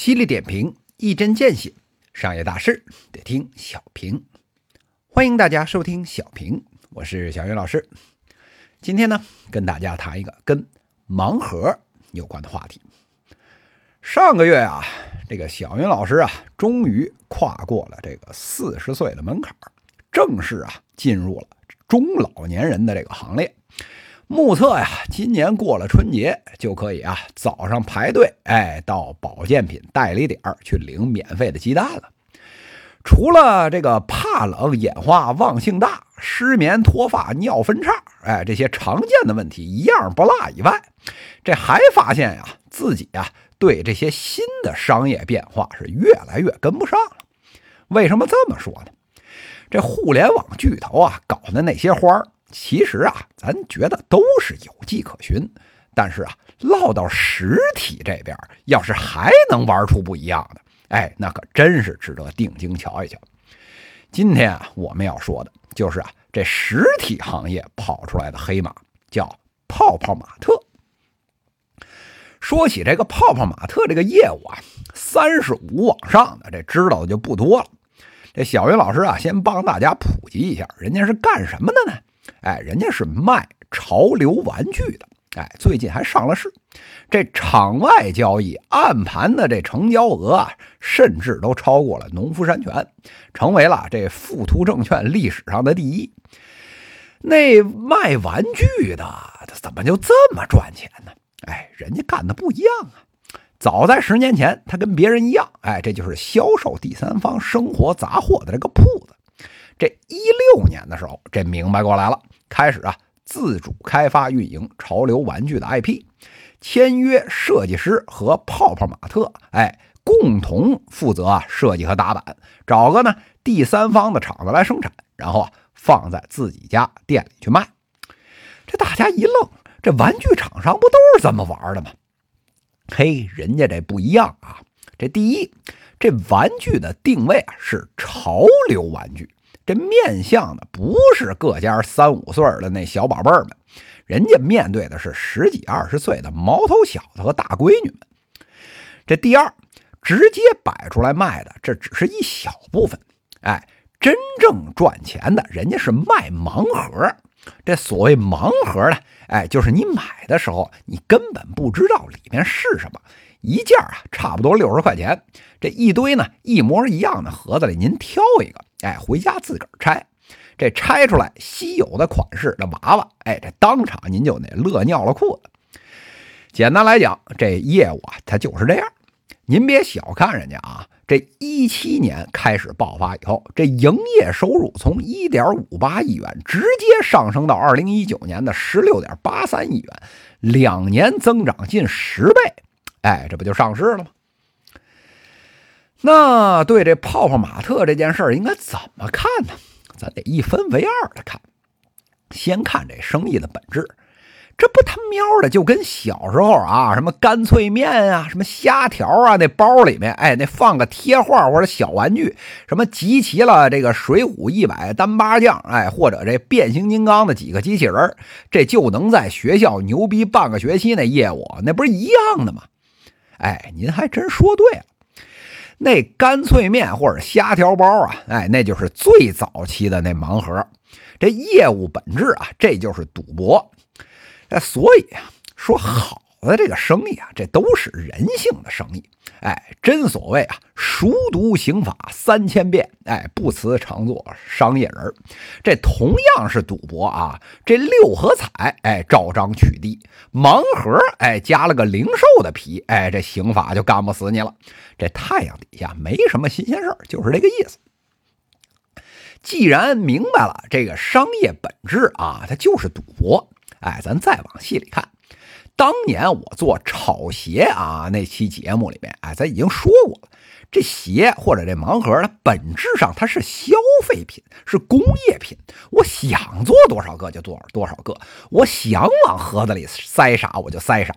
犀利点评，一针见血，商业大事得听小平。欢迎大家收听小平，我是小云老师。今天呢，跟大家谈一个跟盲盒有关的话题。上个月啊，这个小云老师啊，终于跨过了这个四十岁的门槛，正式啊进入了中老年人的这个行列。目测呀，今年过了春节就可以啊，早上排队，哎，到保健品代理点去领免费的鸡蛋了。除了这个怕冷、眼花、忘性大、失眠、脱发、尿分叉，哎，这些常见的问题一样不落以外，这还发现呀，自己啊对这些新的商业变化是越来越跟不上了。为什么这么说呢？这互联网巨头啊搞的那些花儿。其实啊，咱觉得都是有迹可循，但是啊，落到实体这边，要是还能玩出不一样的，哎，那可真是值得定睛瞧一瞧。今天啊，我们要说的就是啊，这实体行业跑出来的黑马，叫泡泡玛特。说起这个泡泡玛特这个业务啊，三十五往上的这知道的就不多了。这小云老师啊，先帮大家普及一下，人家是干什么的呢？哎，人家是卖潮流玩具的，哎，最近还上了市。这场外交易暗盘的这成交额啊，甚至都超过了农夫山泉，成为了这富途证券历史上的第一。那卖玩具的怎么就这么赚钱呢？哎，人家干的不一样啊！早在十年前，他跟别人一样，哎，这就是销售第三方生活杂货的这个铺子。这一六年的时候，这明白过来了，开始啊自主开发运营潮流玩具的 IP，签约设计师和泡泡玛特，哎，共同负责啊设计和打版，找个呢第三方的厂子来生产，然后啊放在自己家店里去卖。这大家一愣，这玩具厂商不都是这么玩的吗？嘿，人家这不一样啊！这第一，这玩具的定位啊是潮流玩具。这面向的不是各家三五岁的那小宝贝们，人家面对的是十几二十岁的毛头小子和大闺女们。这第二，直接摆出来卖的，这只是一小部分。哎，真正赚钱的，人家是卖盲盒。这所谓盲盒呢，哎，就是你买的时候，你根本不知道里面是什么。一件啊，差不多六十块钱。这一堆呢，一模一样的盒子里，您挑一个，哎，回家自个儿拆。这拆出来稀有的款式的娃娃，哎，这当场您就得乐尿了裤子。简单来讲，这业务啊，它就是这样。您别小看人家啊，这一七年开始爆发以后，这营业收入从一点五八亿元直接上升到二零一九年的十六点八三亿元，两年增长近十倍。哎，这不就上市了吗？那对这泡泡玛特这件事儿应该怎么看呢？咱得一分为二的看。先看这生意的本质，这不他喵的就跟小时候啊，什么干脆面啊，什么虾条啊，那包里面哎，那放个贴画或者小玩具，什么集齐了这个水浒一百单八将，哎，或者这变形金刚的几个机器人，这就能在学校牛逼半个学期那业务，那不是一样的吗？哎，您还真说对了，那干脆面或者虾条包啊，哎，那就是最早期的那盲盒。这业务本质啊，这就是赌博。哎，所以啊，说好的这个生意啊，这都是人性的生意。哎，真所谓啊，熟读刑法三千遍，哎，不辞常做商业人这同样是赌博啊，这六合彩，哎，照章取缔；盲盒，哎，加了个零售的皮，哎，这刑法就干不死你了。这太阳底下没什么新鲜事儿就是这个意思。既然明白了这个商业本质啊，它就是赌博。哎，咱再往细里看。当年我做炒鞋啊那期节目里面，哎，咱已经说过了，这鞋或者这盲盒，它本质上它是消费品，是工业品。我想做多少个就做多少个，我想往盒子里塞啥我就塞啥。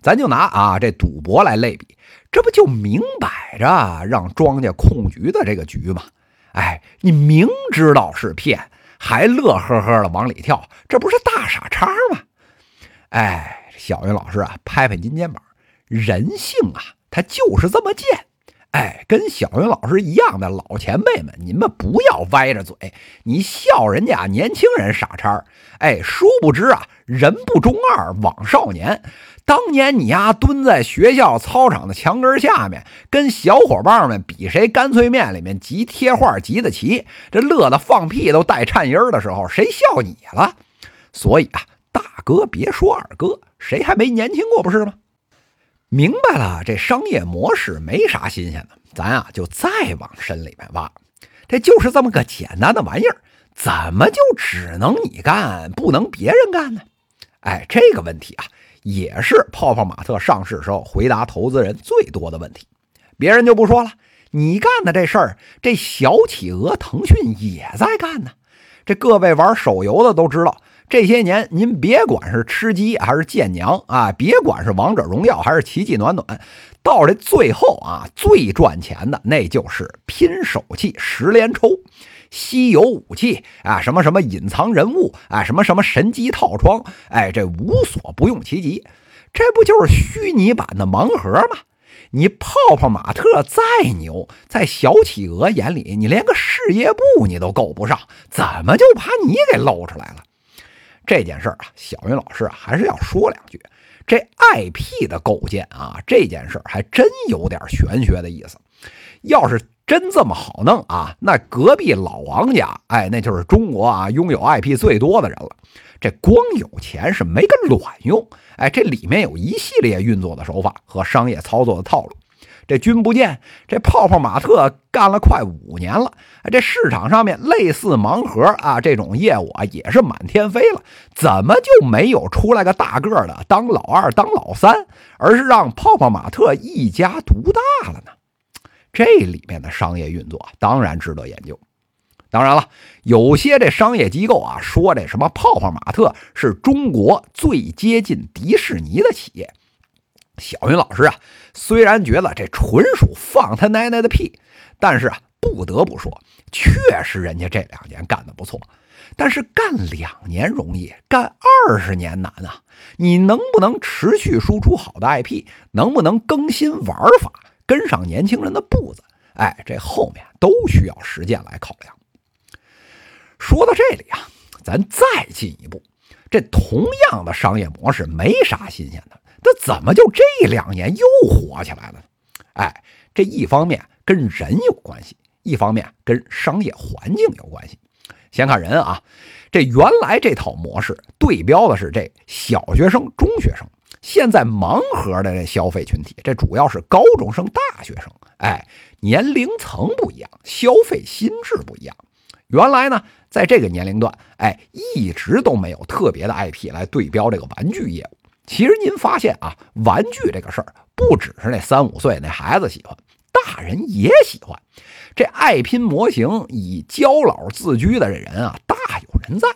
咱就拿啊这赌博来类比，这不就明摆着让庄家控局的这个局吗？哎，你明知道是骗，还乐呵呵的往里跳，这不是大傻叉吗？哎。小云老师啊，拍拍您肩膀，人性啊，他就是这么贱。哎，跟小云老师一样的老前辈们，你们不要歪着嘴，你笑人家年轻人傻叉哎，殊不知啊，人不中二枉少年。当年你呀，蹲在学校操场的墙根下面，跟小伙伴们比谁干脆面里面集贴画集的齐，这乐得放屁都带颤音的时候，谁笑你了？所以啊，大哥别说二哥，谁还没年轻过不是吗？明白了，这商业模式没啥新鲜的，咱啊就再往深里面挖。这就是这么个简单的玩意儿，怎么就只能你干，不能别人干呢？哎，这个问题啊，也是泡泡玛特上市时候回答投资人最多的问题。别人就不说了，你干的这事儿，这小企鹅腾讯也在干呢。这各位玩手游的都知道。这些年，您别管是吃鸡还是见娘啊，别管是王者荣耀还是奇迹暖暖，到这最后啊，最赚钱的那就是拼手气十连抽、稀有武器啊，什么什么隐藏人物啊，什么什么神机套装，哎，这无所不用其极，这不就是虚拟版的盲盒吗？你泡泡玛特再牛，在小企鹅眼里，你连个事业部你都够不上，怎么就把你给露出来了？这件事儿啊，小云老师啊，还是要说两句。这 IP 的构建啊，这件事儿还真有点玄学的意思。要是真这么好弄啊，那隔壁老王家，哎，那就是中国啊拥有 IP 最多的人了。这光有钱是没个卵用，哎，这里面有一系列运作的手法和商业操作的套路。这君不见，这泡泡玛特干了快五年了，这市场上面类似盲盒啊这种业务啊也是满天飞了，怎么就没有出来个大个的当老二当老三，而是让泡泡玛特一家独大了呢？这里面的商业运作当然值得研究。当然了，有些这商业机构啊说这什么泡泡玛特是中国最接近迪士尼的企业。小云老师啊，虽然觉得这纯属放他奶奶的屁，但是啊，不得不说，确实人家这两年干的不错。但是干两年容易，干二十年难啊！你能不能持续输出好的 IP？能不能更新玩法，跟上年轻人的步子？哎，这后面都需要实践来考量。说到这里啊，咱再进一步，这同样的商业模式没啥新鲜的。那怎么就这两年又火起来了？哎，这一方面跟人有关系，一方面跟商业环境有关系。先看人啊，这原来这套模式对标的是这小学生、中学生，现在盲盒的消费群体，这主要是高中生、大学生。哎，年龄层不一样，消费心智不一样。原来呢，在这个年龄段，哎，一直都没有特别的 IP 来对标这个玩具业务。其实您发现啊，玩具这个事儿不只是那三五岁那孩子喜欢，大人也喜欢。这爱拼模型以娇老自居的这人啊，大有人在。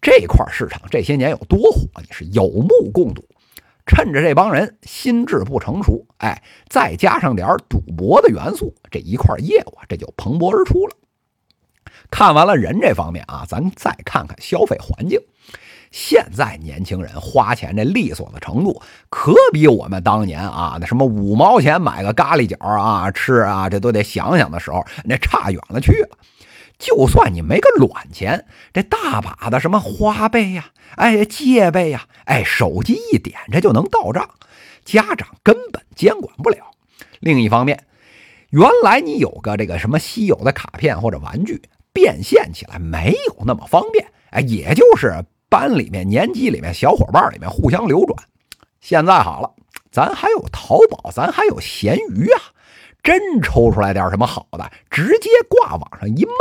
这块市场这些年有多火，你是有目共睹。趁着这帮人心智不成熟，哎，再加上点赌博的元素，这一块业务啊，这就蓬勃而出了。看完了人这方面啊，咱再看看消费环境。现在年轻人花钱这利索的程度，可比我们当年啊那什么五毛钱买个咖喱角啊吃啊，这都得想想的时候，那差远了去了。就算你没个卵钱，这大把的什么花呗呀，哎借呗呀，哎手机一点这就能到账，家长根本监管不了。另一方面，原来你有个这个什么稀有的卡片或者玩具，变现起来没有那么方便，哎，也就是。班里面、年级里面、小伙伴里面互相流转。现在好了，咱还有淘宝，咱还有闲鱼啊！真抽出来点什么好的，直接挂网上一卖，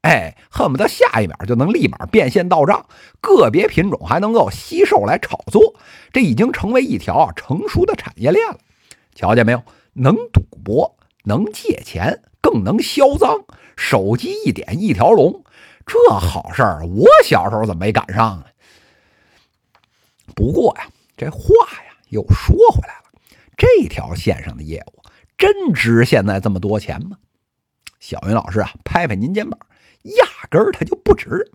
哎，恨不得下一秒就能立马变现到账。个别品种还能够吸售来炒作，这已经成为一条成熟的产业链了。瞧见没有？能赌博，能借钱，更能销赃。手机一点一条龙。这好事儿，我小时候怎么没赶上呢？不过呀，这话呀又说回来了，这条线上的业务真值现在这么多钱吗？小云老师啊，拍拍您肩膀，压根儿它就不值。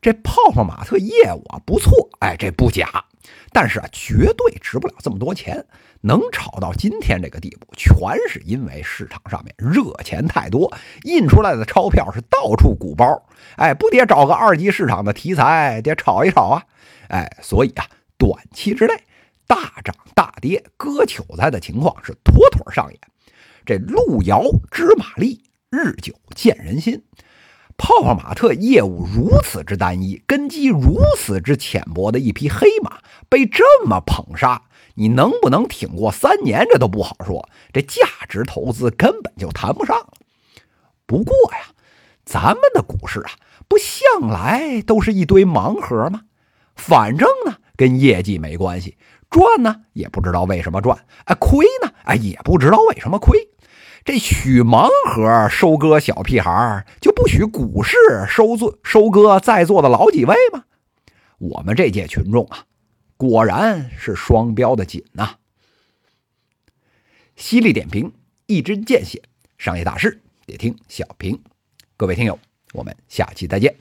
这泡泡玛特业务啊不错，哎，这不假。但是啊，绝对值不了这么多钱。能炒到今天这个地步，全是因为市场上面热钱太多，印出来的钞票是到处鼓包。哎，不得找个二级市场的题材，得炒一炒啊！哎，所以啊，短期之内大涨大跌、割韭菜的情况是妥妥上演。这路遥知马力，日久见人心。泡泡玛特业务如此之单一，根基如此之浅薄的一匹黑马，被这么捧杀。你能不能挺过三年，这都不好说。这价值投资根本就谈不上。不过呀，咱们的股市啊，不向来都是一堆盲盒吗？反正呢，跟业绩没关系，赚呢也不知道为什么赚，哎，亏呢哎也不知道为什么亏。这许盲盒收割小屁孩，就不许股市收作收割在座的老几位吗？我们这届群众啊。果然是双标的紧呐！犀利点评，一针见血，商业大事得听小平。各位听友，我们下期再见。